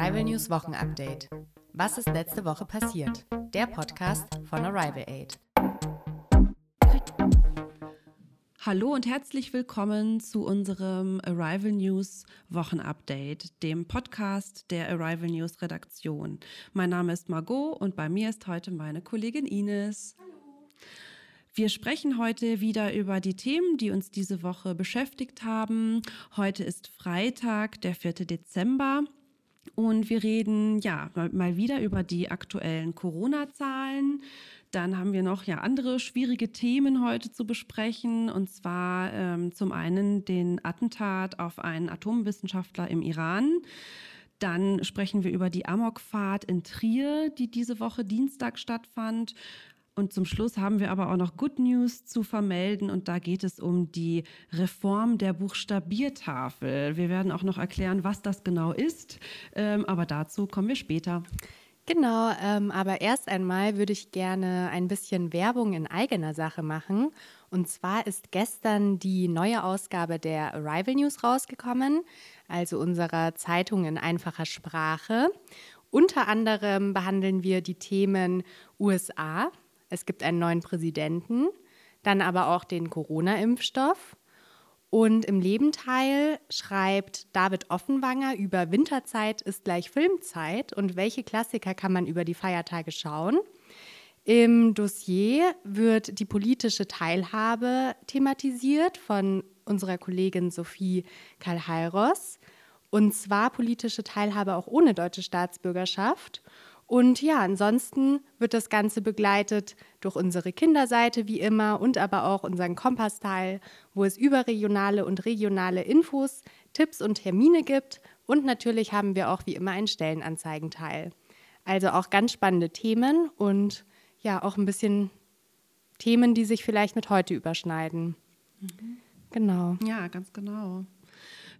Arrival News Wochenupdate. Was ist letzte Woche passiert? Der Podcast von Arrival Aid. Hallo und herzlich willkommen zu unserem Arrival News Wochenupdate, dem Podcast der Arrival News Redaktion. Mein Name ist Margot und bei mir ist heute meine Kollegin Ines. Hallo. Wir sprechen heute wieder über die Themen, die uns diese Woche beschäftigt haben. Heute ist Freitag, der 4. Dezember. Und wir reden ja mal wieder über die aktuellen Corona-Zahlen. Dann haben wir noch ja andere schwierige Themen heute zu besprechen. Und zwar ähm, zum einen den Attentat auf einen Atomwissenschaftler im Iran. Dann sprechen wir über die Amokfahrt in Trier, die diese Woche Dienstag stattfand. Und zum Schluss haben wir aber auch noch Good News zu vermelden und da geht es um die Reform der Buchstabiertafel. Wir werden auch noch erklären, was das genau ist, ähm, aber dazu kommen wir später. Genau, ähm, aber erst einmal würde ich gerne ein bisschen Werbung in eigener Sache machen. Und zwar ist gestern die neue Ausgabe der Arrival News rausgekommen, also unserer Zeitung in einfacher Sprache. Unter anderem behandeln wir die Themen USA, es gibt einen neuen Präsidenten, dann aber auch den Corona-Impfstoff. Und im Lebenteil schreibt David Offenwanger über Winterzeit ist gleich Filmzeit und welche Klassiker kann man über die Feiertage schauen. Im Dossier wird die politische Teilhabe thematisiert von unserer Kollegin Sophie Karl-Heiros. Und zwar politische Teilhabe auch ohne deutsche Staatsbürgerschaft. Und ja, ansonsten wird das Ganze begleitet durch unsere Kinderseite wie immer und aber auch unseren Kompassteil, wo es überregionale und regionale Infos, Tipps und Termine gibt. Und natürlich haben wir auch wie immer einen Stellenanzeigenteil. Also auch ganz spannende Themen und ja, auch ein bisschen Themen, die sich vielleicht mit heute überschneiden. Mhm. Genau. Ja, ganz genau.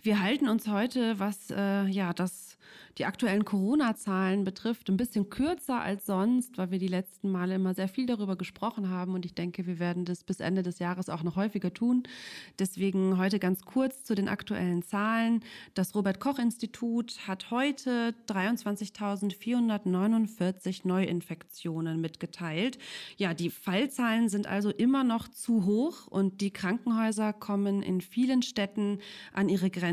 Wir halten uns heute, was äh, ja das die aktuellen Corona-Zahlen betrifft, ein bisschen kürzer als sonst, weil wir die letzten Male immer sehr viel darüber gesprochen haben und ich denke, wir werden das bis Ende des Jahres auch noch häufiger tun. Deswegen heute ganz kurz zu den aktuellen Zahlen. Das Robert Koch Institut hat heute 23.449 Neuinfektionen mitgeteilt. Ja, die Fallzahlen sind also immer noch zu hoch und die Krankenhäuser kommen in vielen Städten an ihre Grenzen.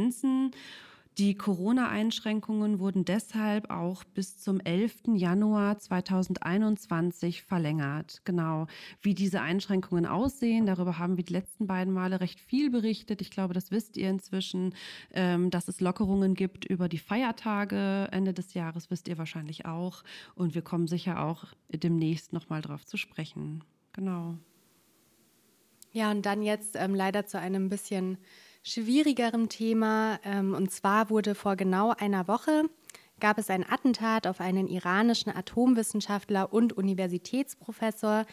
Die Corona-Einschränkungen wurden deshalb auch bis zum 11. Januar 2021 verlängert. Genau, wie diese Einschränkungen aussehen, darüber haben wir die letzten beiden Male recht viel berichtet. Ich glaube, das wisst ihr inzwischen, ähm, dass es Lockerungen gibt über die Feiertage Ende des Jahres, wisst ihr wahrscheinlich auch. Und wir kommen sicher auch demnächst nochmal drauf zu sprechen. Genau. Ja, und dann jetzt ähm, leider zu einem bisschen schwierigerem Thema. Ähm, und zwar wurde vor genau einer Woche gab es ein Attentat auf einen iranischen Atomwissenschaftler und Universitätsprofessor,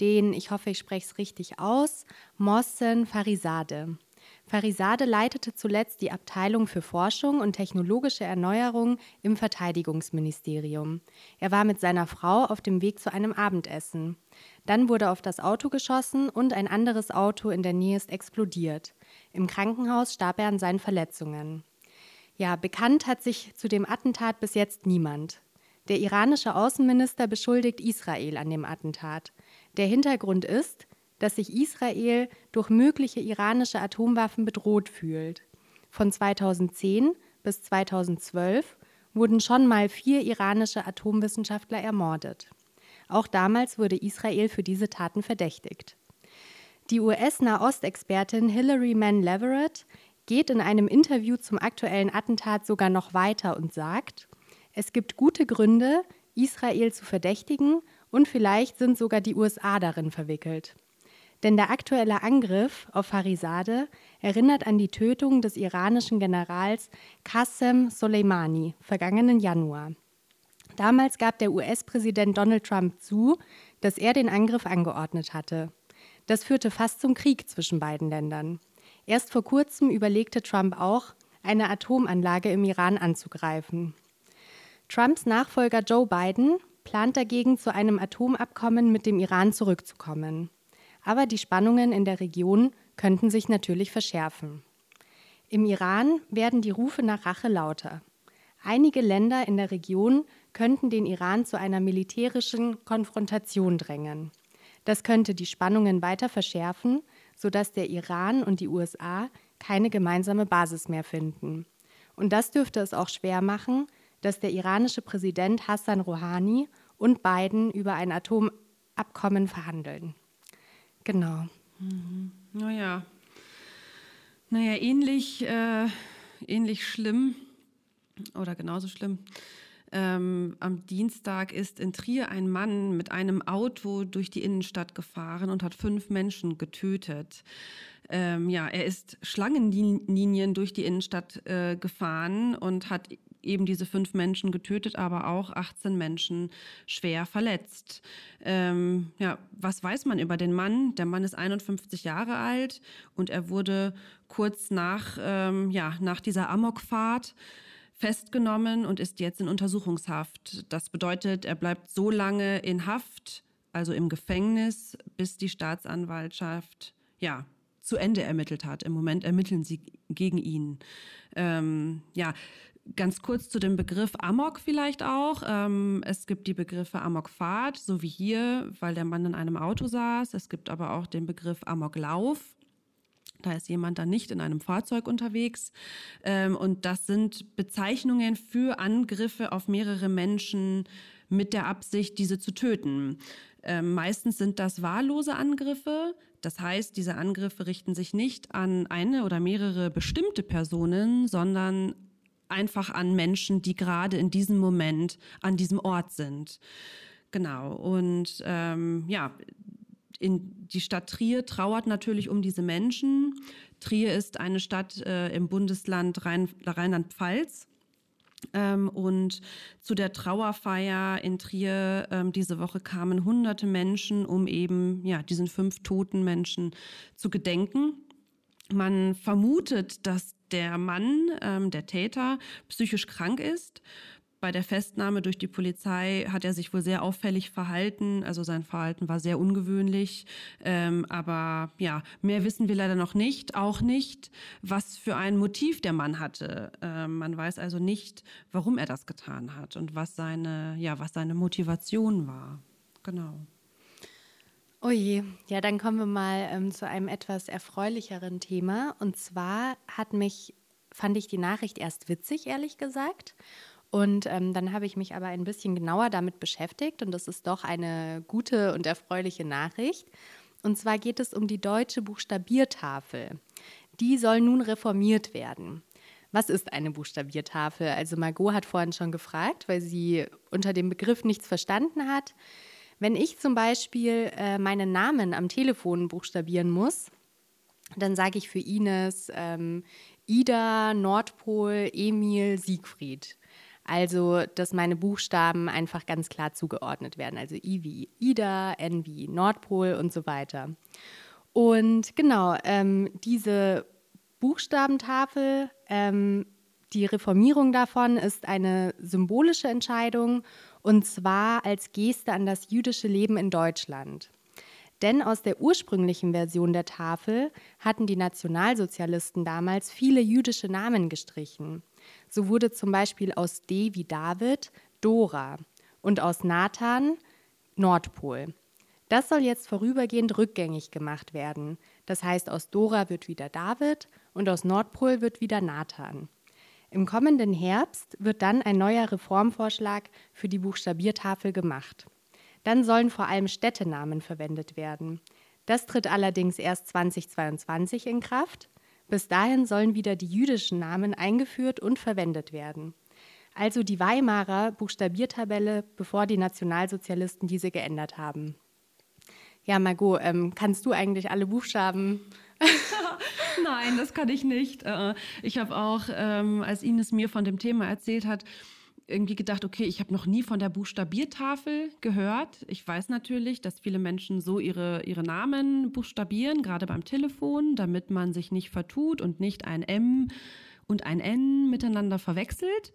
den, ich hoffe, ich spreche es richtig aus, Mohsen Farizadeh. Farizadeh leitete zuletzt die Abteilung für Forschung und technologische Erneuerung im Verteidigungsministerium. Er war mit seiner Frau auf dem Weg zu einem Abendessen. Dann wurde auf das Auto geschossen und ein anderes Auto in der Nähe ist explodiert. Im Krankenhaus starb er an seinen Verletzungen. Ja, bekannt hat sich zu dem Attentat bis jetzt niemand. Der iranische Außenminister beschuldigt Israel an dem Attentat. Der Hintergrund ist, dass sich Israel durch mögliche iranische Atomwaffen bedroht fühlt. Von 2010 bis 2012 wurden schon mal vier iranische Atomwissenschaftler ermordet. Auch damals wurde Israel für diese Taten verdächtigt. Die US-Nahostexpertin Hilary Mann Leverett geht in einem Interview zum aktuellen Attentat sogar noch weiter und sagt, es gibt gute Gründe, Israel zu verdächtigen und vielleicht sind sogar die USA darin verwickelt. Denn der aktuelle Angriff auf Farizadeh erinnert an die Tötung des iranischen Generals Qasem Soleimani vergangenen Januar. Damals gab der US-Präsident Donald Trump zu, dass er den Angriff angeordnet hatte. Das führte fast zum Krieg zwischen beiden Ländern. Erst vor kurzem überlegte Trump auch, eine Atomanlage im Iran anzugreifen. Trumps Nachfolger Joe Biden plant dagegen, zu einem Atomabkommen mit dem Iran zurückzukommen. Aber die Spannungen in der Region könnten sich natürlich verschärfen. Im Iran werden die Rufe nach Rache lauter. Einige Länder in der Region könnten den Iran zu einer militärischen Konfrontation drängen. Das könnte die Spannungen weiter verschärfen, sodass der Iran und die USA keine gemeinsame Basis mehr finden. Und das dürfte es auch schwer machen, dass der iranische Präsident Hassan Rouhani und Biden über ein Atomabkommen verhandeln. Genau. Mhm. Naja. Naja, ähnlich, äh, ähnlich schlimm oder genauso schlimm. Ähm, am Dienstag ist in Trier ein Mann mit einem Auto durch die Innenstadt gefahren und hat fünf Menschen getötet. Ähm, ja, er ist Schlangenlinien durch die Innenstadt äh, gefahren und hat eben diese fünf Menschen getötet, aber auch 18 Menschen schwer verletzt. Ähm, ja, was weiß man über den Mann? Der Mann ist 51 Jahre alt und er wurde kurz nach, ähm, ja, nach dieser Amokfahrt festgenommen und ist jetzt in Untersuchungshaft. Das bedeutet, er bleibt so lange in Haft, also im Gefängnis, bis die Staatsanwaltschaft ja zu Ende ermittelt hat. Im Moment ermitteln sie gegen ihn. Ähm, ja, ganz kurz zu dem Begriff Amok vielleicht auch. Ähm, es gibt die Begriffe Amokfahrt, so wie hier, weil der Mann in einem Auto saß. Es gibt aber auch den Begriff Amoklauf. Da ist jemand dann nicht in einem Fahrzeug unterwegs. Ähm, und das sind Bezeichnungen für Angriffe auf mehrere Menschen mit der Absicht, diese zu töten. Ähm, meistens sind das wahllose Angriffe. Das heißt, diese Angriffe richten sich nicht an eine oder mehrere bestimmte Personen, sondern einfach an Menschen, die gerade in diesem Moment an diesem Ort sind. Genau. Und ähm, ja, in die Stadt Trier trauert natürlich um diese Menschen. Trier ist eine Stadt äh, im Bundesland Rhein, Rheinland-Pfalz. Ähm, und zu der Trauerfeier in Trier ähm, diese Woche kamen hunderte Menschen, um eben ja, diesen fünf toten Menschen zu gedenken. Man vermutet, dass der Mann, ähm, der Täter, psychisch krank ist bei der Festnahme durch die Polizei hat er sich wohl sehr auffällig verhalten. Also sein Verhalten war sehr ungewöhnlich. Ähm, aber ja, mehr wissen wir leider noch nicht. Auch nicht, was für ein Motiv der Mann hatte. Ähm, man weiß also nicht, warum er das getan hat und was seine, ja, was seine Motivation war. Genau. Oh je, ja, dann kommen wir mal ähm, zu einem etwas erfreulicheren Thema. Und zwar hat mich, fand ich die Nachricht erst witzig, ehrlich gesagt. Und ähm, dann habe ich mich aber ein bisschen genauer damit beschäftigt und das ist doch eine gute und erfreuliche Nachricht. Und zwar geht es um die deutsche Buchstabiertafel. Die soll nun reformiert werden. Was ist eine Buchstabiertafel? Also Margot hat vorhin schon gefragt, weil sie unter dem Begriff nichts verstanden hat. Wenn ich zum Beispiel äh, meinen Namen am Telefon buchstabieren muss, dann sage ich für Ines ähm, Ida, Nordpol, Emil, Siegfried. Also, dass meine Buchstaben einfach ganz klar zugeordnet werden. Also I wie Ida, N wie Nordpol und so weiter. Und genau, ähm, diese Buchstabentafel, ähm, die Reformierung davon ist eine symbolische Entscheidung und zwar als Geste an das jüdische Leben in Deutschland. Denn aus der ursprünglichen Version der Tafel hatten die Nationalsozialisten damals viele jüdische Namen gestrichen. So wurde zum Beispiel aus D wie David Dora und aus Nathan Nordpol. Das soll jetzt vorübergehend rückgängig gemacht werden. Das heißt, aus Dora wird wieder David und aus Nordpol wird wieder Nathan. Im kommenden Herbst wird dann ein neuer Reformvorschlag für die Buchstabiertafel gemacht. Dann sollen vor allem Städtenamen verwendet werden. Das tritt allerdings erst 2022 in Kraft. Bis dahin sollen wieder die jüdischen Namen eingeführt und verwendet werden. Also die Weimarer Buchstabiertabelle, bevor die Nationalsozialisten diese geändert haben. Ja, Margot, ähm, kannst du eigentlich alle Buchstaben? Nein, das kann ich nicht. Äh, ich habe auch, ähm, als Ines mir von dem Thema erzählt hat, irgendwie gedacht, okay, ich habe noch nie von der Buchstabiertafel gehört. Ich weiß natürlich, dass viele Menschen so ihre, ihre Namen buchstabieren, gerade beim Telefon, damit man sich nicht vertut und nicht ein M und ein N miteinander verwechselt.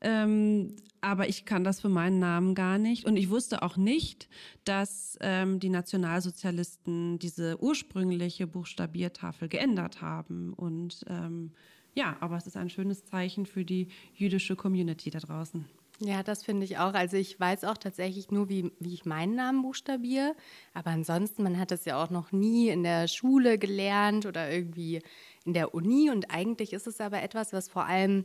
Ähm, aber ich kann das für meinen Namen gar nicht. Und ich wusste auch nicht, dass ähm, die Nationalsozialisten diese ursprüngliche Buchstabiertafel geändert haben. Und ähm, ja, aber es ist ein schönes Zeichen für die jüdische Community da draußen. Ja, das finde ich auch. Also ich weiß auch tatsächlich nur, wie, wie ich meinen Namen buchstabiere. Aber ansonsten, man hat es ja auch noch nie in der Schule gelernt oder irgendwie in der Uni. Und eigentlich ist es aber etwas, was vor allem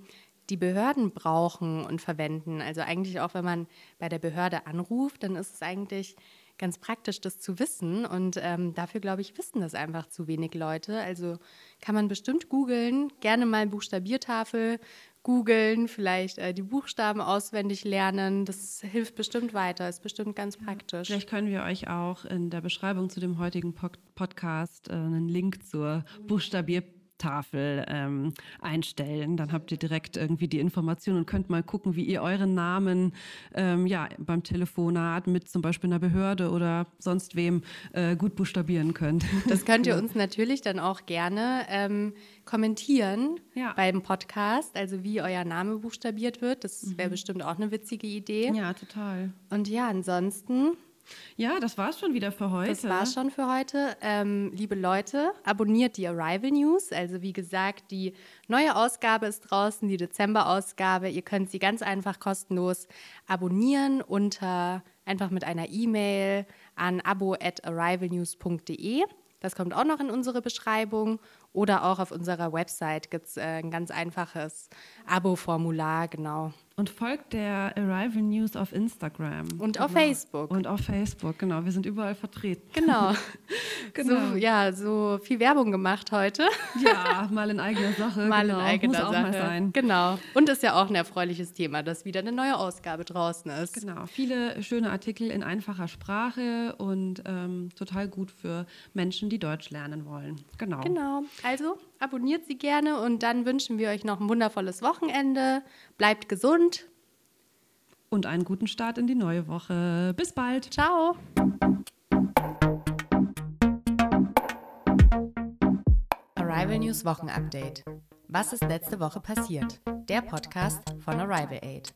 die Behörden brauchen und verwenden. Also eigentlich auch, wenn man bei der Behörde anruft, dann ist es eigentlich ganz praktisch, das zu wissen. Und ähm, dafür, glaube ich, wissen das einfach zu wenig Leute. Also kann man bestimmt googeln, gerne mal Buchstabiertafel googeln, vielleicht äh, die Buchstaben auswendig lernen. Das hilft bestimmt weiter, ist bestimmt ganz praktisch. Vielleicht können wir euch auch in der Beschreibung zu dem heutigen Podcast äh, einen Link zur Buchstabier Tafel ähm, einstellen. Dann habt ihr direkt irgendwie die Information und könnt mal gucken, wie ihr euren Namen ähm, ja, beim Telefonat mit zum Beispiel einer Behörde oder sonst wem äh, gut buchstabieren könnt. Das könnt ihr uns natürlich dann auch gerne ähm, kommentieren ja. beim Podcast, also wie euer Name buchstabiert wird. Das wäre mhm. bestimmt auch eine witzige Idee. Ja, total. Und ja, ansonsten ja, das war's schon wieder für heute. Das war's schon für heute. Ähm, liebe Leute, abonniert die Arrival News. Also wie gesagt, die neue Ausgabe ist draußen, die Dezember-Ausgabe. Ihr könnt sie ganz einfach kostenlos abonnieren unter einfach mit einer E-Mail an abo@arrivalnews.de. Das kommt auch noch in unsere Beschreibung. Oder auch auf unserer Website gibt es äh, ein ganz einfaches Abo-Formular, genau. Und folgt der Arrival News auf Instagram. Und genau. auf Facebook. Und auf Facebook, genau. Wir sind überall vertreten. Genau. genau. So, ja, so viel Werbung gemacht heute. ja, mal in eigener Sache. Mal genau. in eigener Muss auch Sache. mal sein. Genau. Und ist ja auch ein erfreuliches Thema, dass wieder eine neue Ausgabe draußen ist. Genau. Viele schöne Artikel in einfacher Sprache und ähm, total gut für Menschen, die Deutsch lernen wollen. Genau. Genau. Also abonniert sie gerne und dann wünschen wir euch noch ein wundervolles Wochenende. Bleibt gesund. Und einen guten Start in die neue Woche. Bis bald. Ciao. Arrival News Wochenupdate. Was ist letzte Woche passiert? Der Podcast von Arrival Aid.